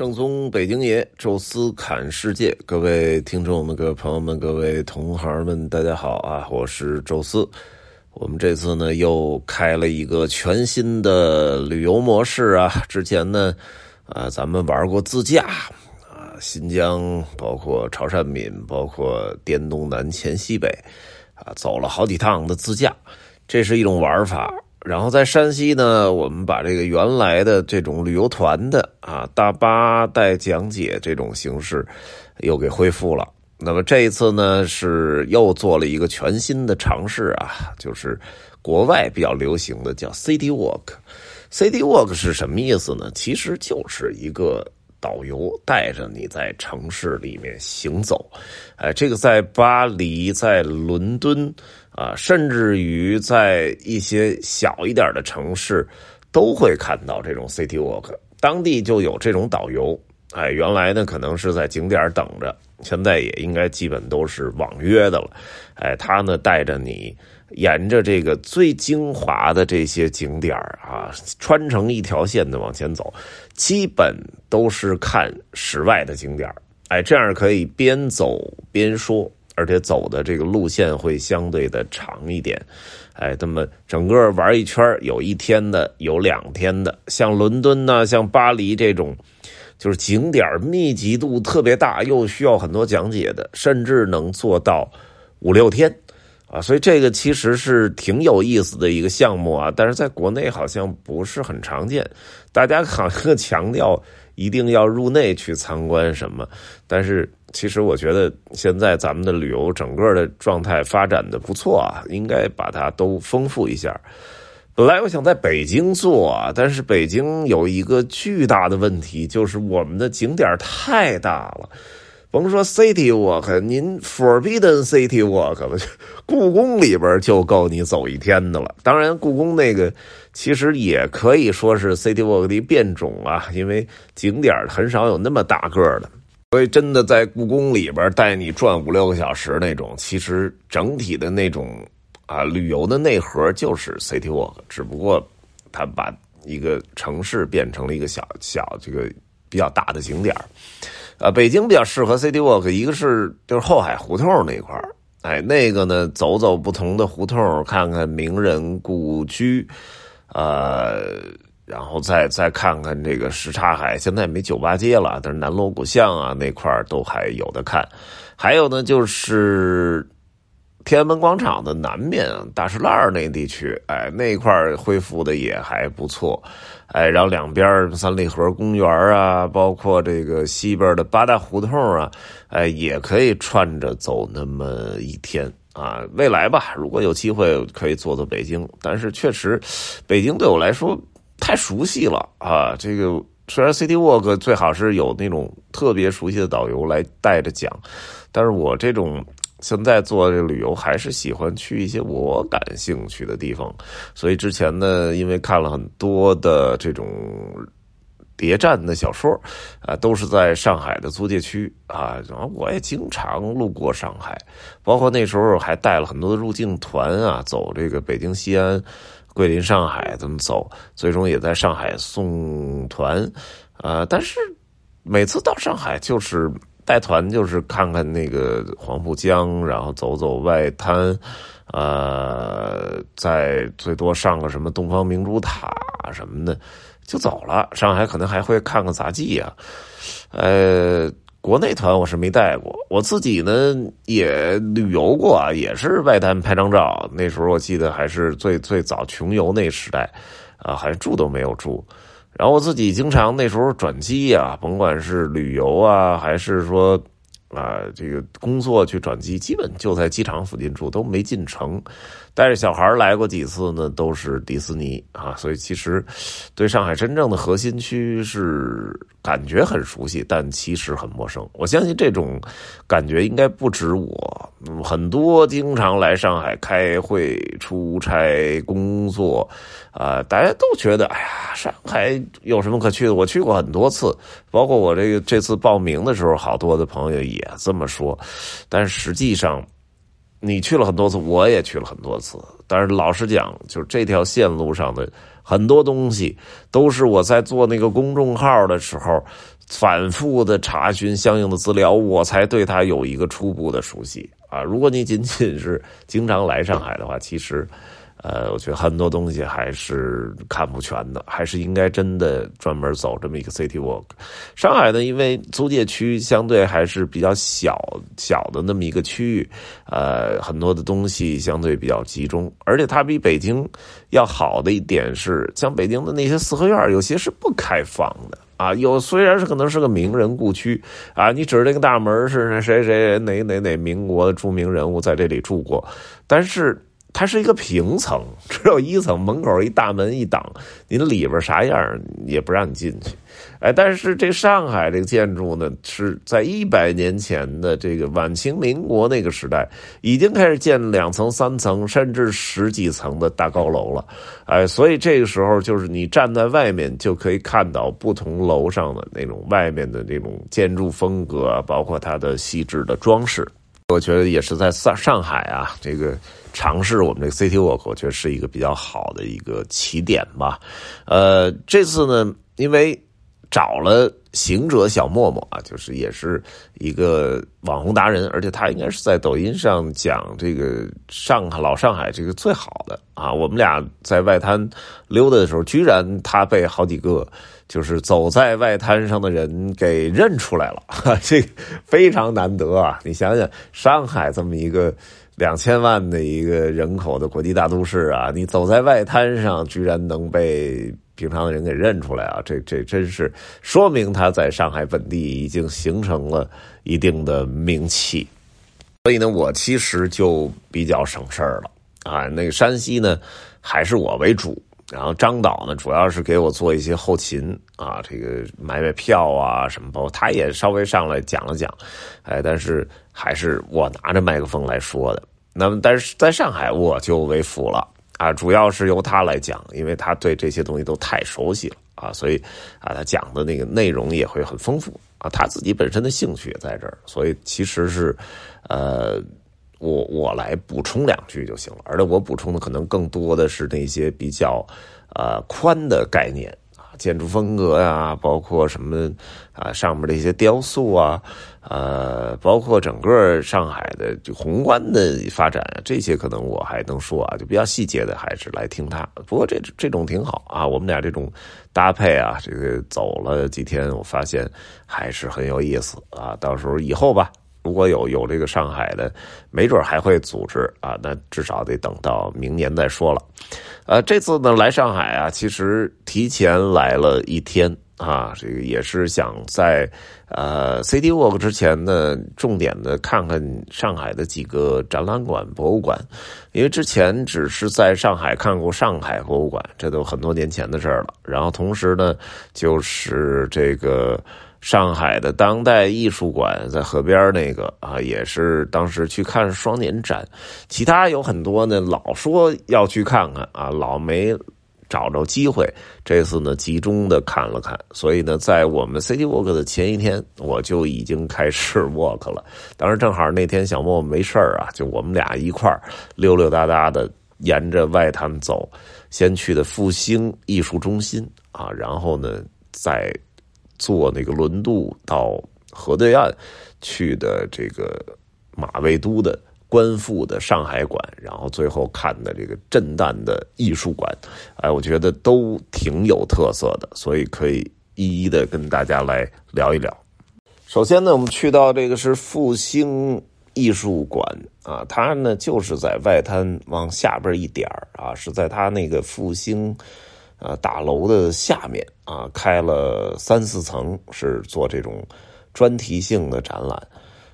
正宗北京爷，宙斯侃世界，各位听众们、各位朋友们、各位同行们，大家好啊！我是宙斯。我们这次呢又开了一个全新的旅游模式啊！之前呢，啊，咱们玩过自驾啊，新疆，包括潮汕闽，包括滇东南黔西北，啊，走了好几趟的自驾，这是一种玩法。然后在山西呢，我们把这个原来的这种旅游团的啊大巴带讲解这种形式又给恢复了。那么这一次呢，是又做了一个全新的尝试啊，就是国外比较流行的叫 City Walk。City Walk 是什么意思呢？其实就是一个导游带着你在城市里面行走。哎，这个在巴黎，在伦敦。啊，甚至于在一些小一点的城市，都会看到这种 City Walk，当地就有这种导游。哎，原来呢可能是在景点等着，现在也应该基本都是网约的了。哎，他呢带着你沿着这个最精华的这些景点啊，穿成一条线的往前走，基本都是看室外的景点哎，这样可以边走边说。而且走的这个路线会相对的长一点，哎，那么整个玩一圈有一天的，有两天的，像伦敦呢，像巴黎这种，就是景点密集度特别大，又需要很多讲解的，甚至能做到五六天啊，所以这个其实是挺有意思的一个项目啊，但是在国内好像不是很常见，大家好像强调一定要入内去参观什么，但是。其实我觉得现在咱们的旅游整个的状态发展的不错啊，应该把它都丰富一下。本来我想在北京做，但是北京有一个巨大的问题，就是我们的景点太大了。甭说 City Walk，您 Forbidden City Walk 了，故宫里边就够你走一天的了。当然，故宫那个其实也可以说是 City Walk 的变种啊，因为景点很少有那么大个的。所以，真的在故宫里边带你转五六个小时那种，其实整体的那种啊旅游的内核就是 City Walk，只不过它把一个城市变成了一个小小这个比较大的景点啊，北京比较适合 City Walk，一个是就是后海胡同那块哎，那个呢走走不同的胡同，看看名人故居，呃。然后再再看看这个什刹海，现在没酒吧街了，但是南锣鼓巷啊那块都还有的看。还有呢，就是天安门广场的南面大石栏那地区，哎，那块恢复的也还不错。哎，然后两边三里河公园啊，包括这个西边的八大胡同啊，哎，也可以串着走那么一天啊。未来吧，如果有机会可以坐坐北京，但是确实，北京对我来说。太熟悉了啊！这个虽然 City Walk 最好是有那种特别熟悉的导游来带着讲，但是我这种现在做这个旅游还是喜欢去一些我感兴趣的地方。所以之前呢，因为看了很多的这种谍战的小说啊，都是在上海的租界区啊，然后我也经常路过上海，包括那时候还带了很多的入境团啊，走这个北京西安。桂林、上海这么走，最终也在上海送团，呃，但是每次到上海就是带团，就是看看那个黄浦江，然后走走外滩，呃，再最多上个什么东方明珠塔什么的就走了。上海可能还会看看杂技呀，呃。国内团我是没带过，我自己呢也旅游过，也是外滩拍张照。那时候我记得还是最最早穷游那时代，啊，还住都没有住。然后我自己经常那时候转机啊，甭管是旅游啊，还是说。啊，这个工作去转机，基本就在机场附近住，都没进城。带着小孩来过几次呢，都是迪士尼啊。所以其实对上海真正的核心区是感觉很熟悉，但其实很陌生。我相信这种感觉应该不止我，很多经常来上海开会、出差、工作啊，大家都觉得，哎呀，上海有什么可去的？我去过很多次，包括我这个这次报名的时候，好多的朋友也。这么说，但实际上，你去了很多次，我也去了很多次。但是老实讲，就这条线路上的很多东西，都是我在做那个公众号的时候，反复的查询相应的资料，我才对它有一个初步的熟悉啊。如果你仅仅是经常来上海的话，其实。呃，我觉得很多东西还是看不全的，还是应该真的专门走这么一个 city walk。上海呢，因为租界区相对还是比较小小的那么一个区域，呃，很多的东西相对比较集中，而且它比北京要好的一点是，像北京的那些四合院，有些是不开放的啊。有虽然是可能是个名人故区啊，你指着那个大门是谁谁哪哪哪民国的著名人物在这里住过，但是。它是一个平层，只有一层，门口一大门一挡，您里边啥样也不让你进去。哎，但是这上海这个建筑呢，是在一百年前的这个晚清民国那个时代，已经开始建两层、三层，甚至十几层的大高楼了。哎，所以这个时候就是你站在外面就可以看到不同楼上的那种外面的那种建筑风格，包括它的细致的装饰。我觉得也是在上上海啊，这个。尝试我们这个 City Walk，我觉得是一个比较好的一个起点吧。呃，这次呢，因为找了行者小默默啊，就是也是一个网红达人，而且他应该是在抖音上讲这个上海老上海这个最好的啊。我们俩在外滩溜达的时候，居然他被好几个就是走在外滩上的人给认出来了，这非常难得啊！你想想，上海这么一个。两千万的一个人口的国际大都市啊，你走在外滩上，居然能被平常的人给认出来啊！这这真是说明他在上海本地已经形成了一定的名气。所以呢，我其实就比较省事儿了啊。那个山西呢，还是我为主。然后张导呢，主要是给我做一些后勤啊，这个买买票啊什么，包括他也稍微上来讲了讲，哎，但是还是我拿着麦克风来说的。那么，但是在上海我就为辅了啊，主要是由他来讲，因为他对这些东西都太熟悉了啊，所以啊，他讲的那个内容也会很丰富啊，他自己本身的兴趣也在这儿，所以其实是呃。我我来补充两句就行了，而且我补充的可能更多的是那些比较，呃宽的概念，建筑风格呀，包括什么啊上面的一些雕塑啊，呃，包括整个上海的就宏观的发展，这些可能我还能说啊，就比较细节的还是来听他。不过这这种挺好啊，我们俩这种搭配啊，这个走了几天，我发现还是很有意思啊。到时候以后吧。如果有有这个上海的，没准还会组织啊，那至少得等到明年再说了。呃，这次呢来上海啊，其实提前来了一天啊，这个也是想在呃 City Walk 之前呢，重点的看看上海的几个展览馆、博物馆，因为之前只是在上海看过上海博物馆，这都很多年前的事了。然后同时呢，就是这个。上海的当代艺术馆在河边那个啊，也是当时去看双年展。其他有很多呢，老说要去看看啊，老没找着机会。这次呢，集中的看了看。所以呢，在我们 City Walk 的前一天，我就已经开始 walk 了。当时正好那天小莫没事啊，就我们俩一块溜溜达达的沿着外滩走，先去的复兴艺术中心啊，然后呢再。坐那个轮渡到河对岸去的这个马未都的官复的上海馆，然后最后看的这个震旦的艺术馆，哎，我觉得都挺有特色的，所以可以一一的跟大家来聊一聊。首先呢，我们去到这个是复兴艺术馆啊，它呢就是在外滩往下边一点啊，是在它那个复兴。呃，大楼的下面啊，开了三四层，是做这种专题性的展览。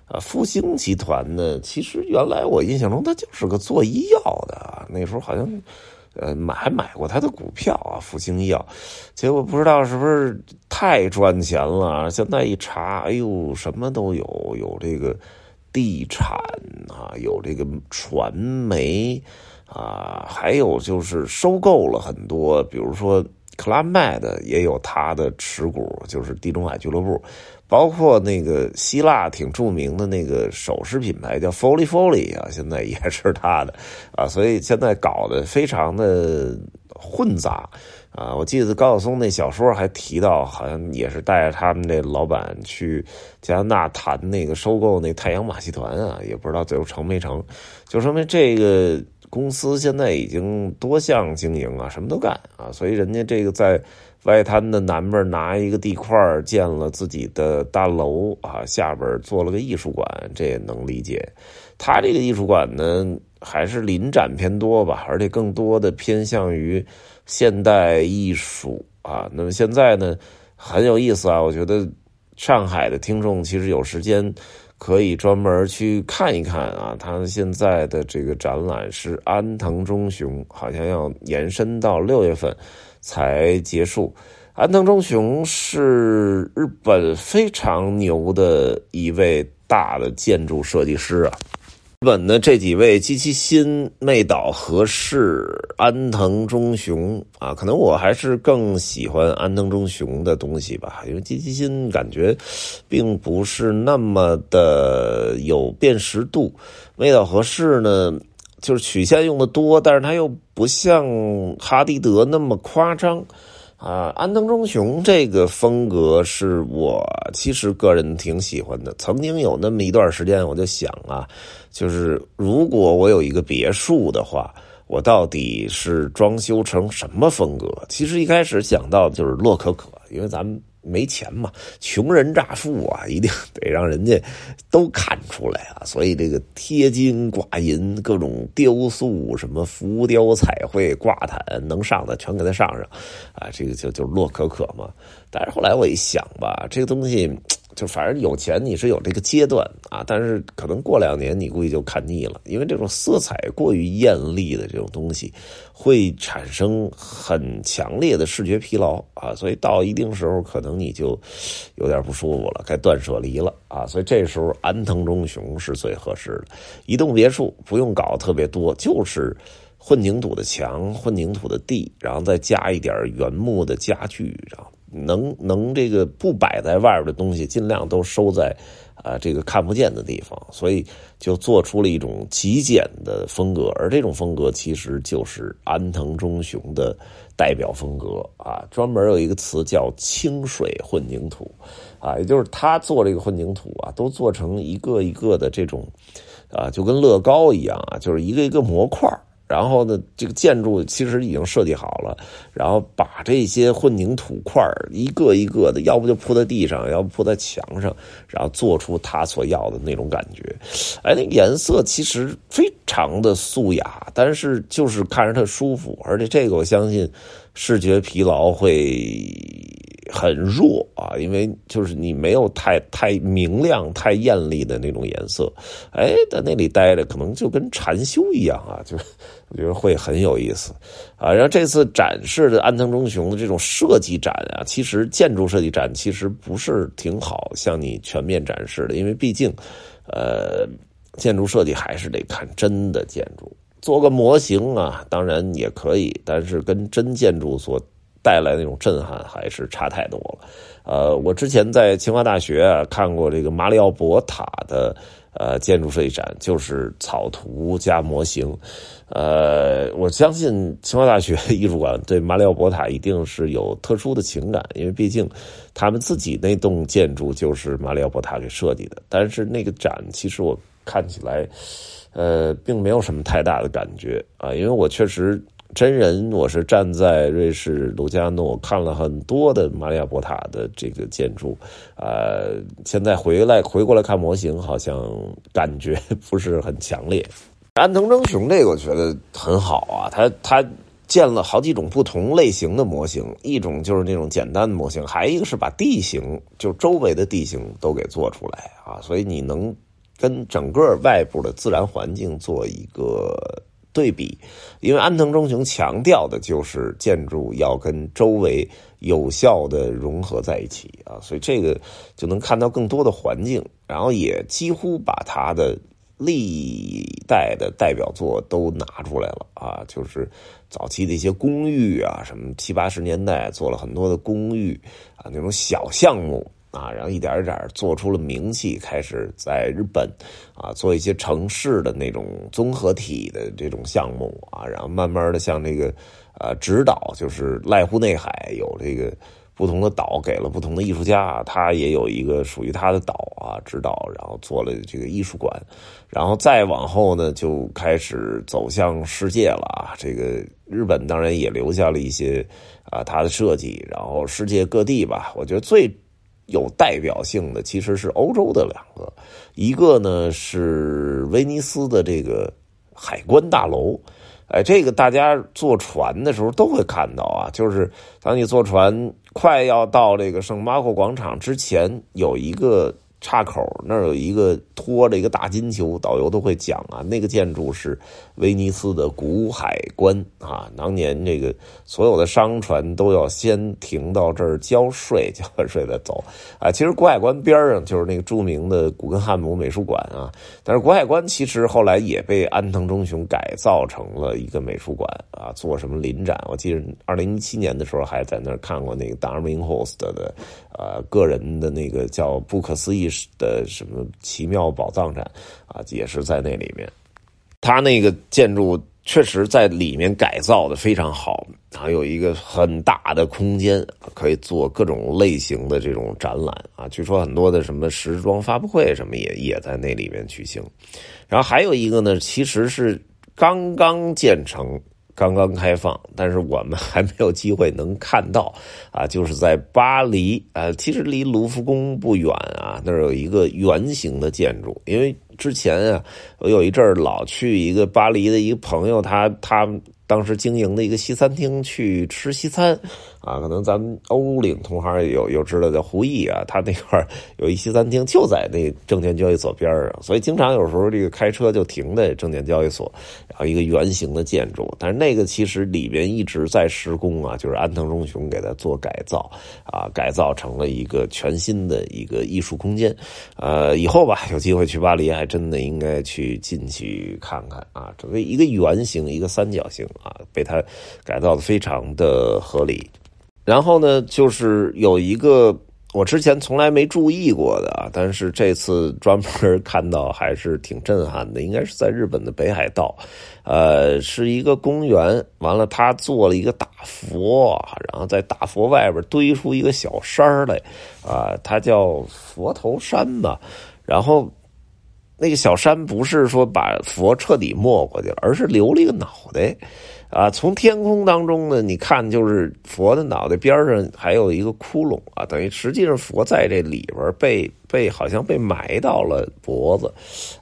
啊，复兴集团呢，其实原来我印象中它就是个做医药的，那时候好像呃买还买过它的股票啊，复兴医药。结果不知道是不是太赚钱了，现在一查，哎呦，什么都有，有这个地产啊，有这个传媒。啊，还有就是收购了很多，比如说克拉麦的也有他的持股，就是地中海俱乐部，包括那个希腊挺著名的那个首饰品牌叫 Folly Folly 啊，现在也是他的啊，所以现在搞得非常的混杂啊。我记得高晓松那小说还提到，好像也是带着他们那老板去加拿大谈那个收购那太阳马戏团啊，也不知道最后成没成，就说明这个。公司现在已经多项经营啊，什么都干啊，所以人家这个在外滩的南边拿一个地块建了自己的大楼啊，下边做了个艺术馆，这也能理解。他这个艺术馆呢，还是临展偏多吧，而且更多的偏向于现代艺术啊。那么现在呢，很有意思啊，我觉得上海的听众其实有时间。可以专门去看一看啊，他现在的这个展览是安藤忠雄，好像要延伸到六月份才结束。安藤忠雄是日本非常牛的一位大的建筑设计师啊。本的这几位机器新、妹岛和世、安藤忠雄啊，可能我还是更喜欢安藤忠雄的东西吧，因为机器新感觉并不是那么的有辨识度，妹岛和世呢，就是曲线用的多，但是它又不像哈迪德那么夸张。啊，安藤忠雄这个风格是我其实个人挺喜欢的。曾经有那么一段时间，我就想啊，就是如果我有一个别墅的话，我到底是装修成什么风格？其实一开始想到就是洛可可，因为咱们。没钱嘛，穷人乍富啊，一定得让人家都看出来啊。所以这个贴金挂银，各种雕塑，什么浮雕彩绘挂毯，能上的全给他上上啊。这个就就洛可可嘛。但是后来我一想吧，这个东西。就反正有钱你是有这个阶段啊，但是可能过两年你估计就看腻了，因为这种色彩过于艳丽的这种东西，会产生很强烈的视觉疲劳啊，所以到一定时候可能你就有点不舒服了，该断舍离了啊，所以这时候安藤忠雄是最合适的，一栋别墅不用搞特别多，就是混凝土的墙、混凝土的地，然后再加一点原木的家具，然后。能能这个不摆在外边的东西，尽量都收在啊这个看不见的地方，所以就做出了一种极简的风格，而这种风格其实就是安藤忠雄的代表风格啊。专门有一个词叫清水混凝土啊，也就是他做这个混凝土啊，都做成一个一个的这种啊，就跟乐高一样啊，就是一个一个模块然后呢，这个建筑其实已经设计好了，然后把这些混凝土块一个一个的，要不就铺在地上，要不铺在墙上，然后做出他所要的那种感觉。哎，那颜色其实非常的素雅，但是就是看着它舒服，而且这个我相信视觉疲劳会。很弱啊，因为就是你没有太太明亮、太艳丽的那种颜色，哎，在那里待着可能就跟禅修一样啊，就我觉得会很有意思啊。然后这次展示的安藤忠雄的这种设计展啊，其实建筑设计展其实不是挺好向你全面展示的，因为毕竟，呃，建筑设计还是得看真的建筑，做个模型啊，当然也可以，但是跟真建筑所。带来那种震撼还是差太多了，呃，我之前在清华大学啊看过这个马里奥博塔的呃建筑设计展，就是草图加模型，呃，我相信清华大学艺术馆对马里奥博塔一定是有特殊的情感，因为毕竟他们自己那栋建筑就是马里奥博塔给设计的。但是那个展其实我看起来，呃，并没有什么太大的感觉啊，因为我确实。真人，我是站在瑞士卢加诺看了很多的玛利亚博塔的这个建筑，呃，现在回来回过来看模型，好像感觉不是很强烈。安藤忠雄这个我觉得很好啊，他他建了好几种不同类型的模型，一种就是那种简单的模型，还一个是把地形就周围的地形都给做出来啊，所以你能跟整个外部的自然环境做一个。对比，因为安藤忠雄强调的就是建筑要跟周围有效的融合在一起啊，所以这个就能看到更多的环境，然后也几乎把他的历代的代表作都拿出来了啊，就是早期的一些公寓啊，什么七八十年代做了很多的公寓啊，那种小项目啊，然后一点一点做出了名气，开始在日本啊做一些城市的那种综合体的这种项目啊，然后慢慢的像这个呃指导，就是濑户内海有这个。不同的岛给了不同的艺术家，他也有一个属于他的岛啊，指导，然后做了这个艺术馆，然后再往后呢，就开始走向世界了啊。这个日本当然也留下了一些啊他的设计，然后世界各地吧，我觉得最有代表性的其实是欧洲的两个，一个呢是威尼斯的这个海关大楼。哎，这个大家坐船的时候都会看到啊，就是当你坐船快要到这个圣马可广场之前，有一个。岔口那儿有一个拖着一个大金球，导游都会讲啊，那个建筑是威尼斯的古海关啊。当年这个所有的商船都要先停到这儿交税，交完税再走啊。其实古海关边上就是那个著名的古根汉姆美术馆啊。但是古海关其实后来也被安藤忠雄改造成了一个美术馆啊，做什么临展。我记得二零一七年的时候还在那儿看过那个 Darwin Host 的呃个人的那个叫不可思议。的什么奇妙宝藏展啊，也是在那里面。他那个建筑确实在里面改造的非常好，还有一个很大的空间，可以做各种类型的这种展览啊。据说很多的什么时装发布会什么也也在那里面举行。然后还有一个呢，其实是刚刚建成。刚刚开放，但是我们还没有机会能看到啊！就是在巴黎啊，其实离卢浮宫不远啊，那儿有一个圆形的建筑。因为之前啊，我有一阵儿老去一个巴黎的一个朋友，他他当时经营的一个西餐厅去吃西餐。啊，可能咱们欧领同行有有知道叫胡毅啊，他那块有一西餐厅就在那证券交易所边上，所以经常有时候这个开车就停在证券交易所，然后一个圆形的建筑，但是那个其实里边一直在施工啊，就是安藤忠雄给它做改造啊，改造成了一个全新的一个艺术空间。呃，以后吧，有机会去巴黎，还真的应该去进去看看啊，整个 一个圆形，一个三角形啊，被他改造的非常的合理。然后呢，就是有一个我之前从来没注意过的啊，但是这次专门看到还是挺震撼的。应该是在日本的北海道，呃，是一个公园。完了，他做了一个大佛，然后在大佛外边堆出一个小山来，啊，它叫佛头山吧。然后那个小山不是说把佛彻底没过去了，而是留了一个脑袋。啊，从天空当中呢，你看就是佛的脑袋边上还有一个窟窿啊，等于实际上佛在这里边被被好像被埋到了脖子，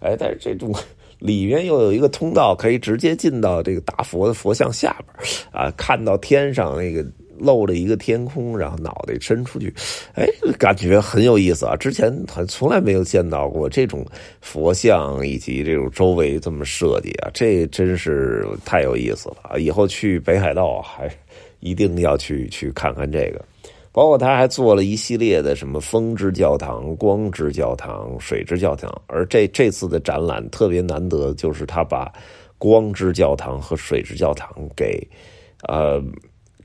哎，但是这种里面又有一个通道，可以直接进到这个大佛的佛像下边啊，看到天上那个。露着一个天空，然后脑袋伸出去，哎，感觉很有意思啊！之前还从来没有见到过这种佛像以及这种周围这么设计啊，这真是太有意思了啊！以后去北海道还一定要去去看看这个。包括他还做了一系列的什么风之教堂、光之教堂、水之教堂，而这这次的展览特别难得，就是他把光之教堂和水之教堂给呃。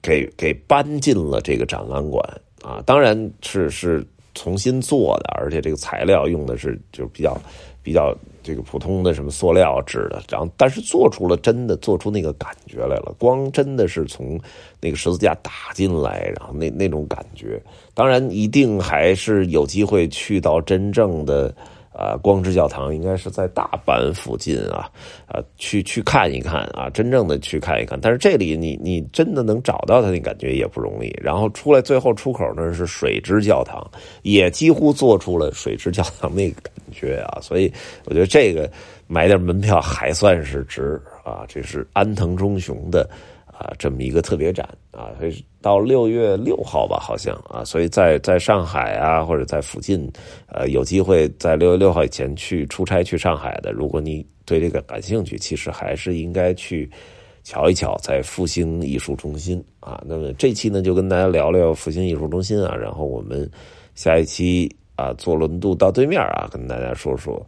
给给搬进了这个展览馆啊，当然是是重新做的，而且这个材料用的是就比较比较这个普通的什么塑料制的，然后但是做出了真的做出那个感觉来了，光真的是从那个十字架打进来，然后那那种感觉，当然一定还是有机会去到真正的。啊，光之教堂应该是在大阪附近啊，啊，去去看一看啊，真正的去看一看。但是这里你你真的能找到它那感觉也不容易。然后出来最后出口那是水之教堂，也几乎做出了水之教堂那个感觉啊。所以我觉得这个买点门票还算是值啊。这是安藤忠雄的。啊，这么一个特别展啊，所以到六月六号吧，好像啊，所以在在上海啊，或者在附近，呃，有机会在六月六号以前去出差去上海的，如果你对这个感兴趣，其实还是应该去瞧一瞧，在复兴艺术中心啊。那么这期呢，就跟大家聊聊复兴艺术中心啊，然后我们下一期啊，坐轮渡到对面啊，跟大家说说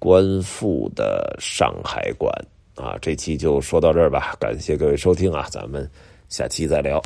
观复的上海馆啊。这期就说到这儿吧，感谢各位收听啊，咱们下期再聊。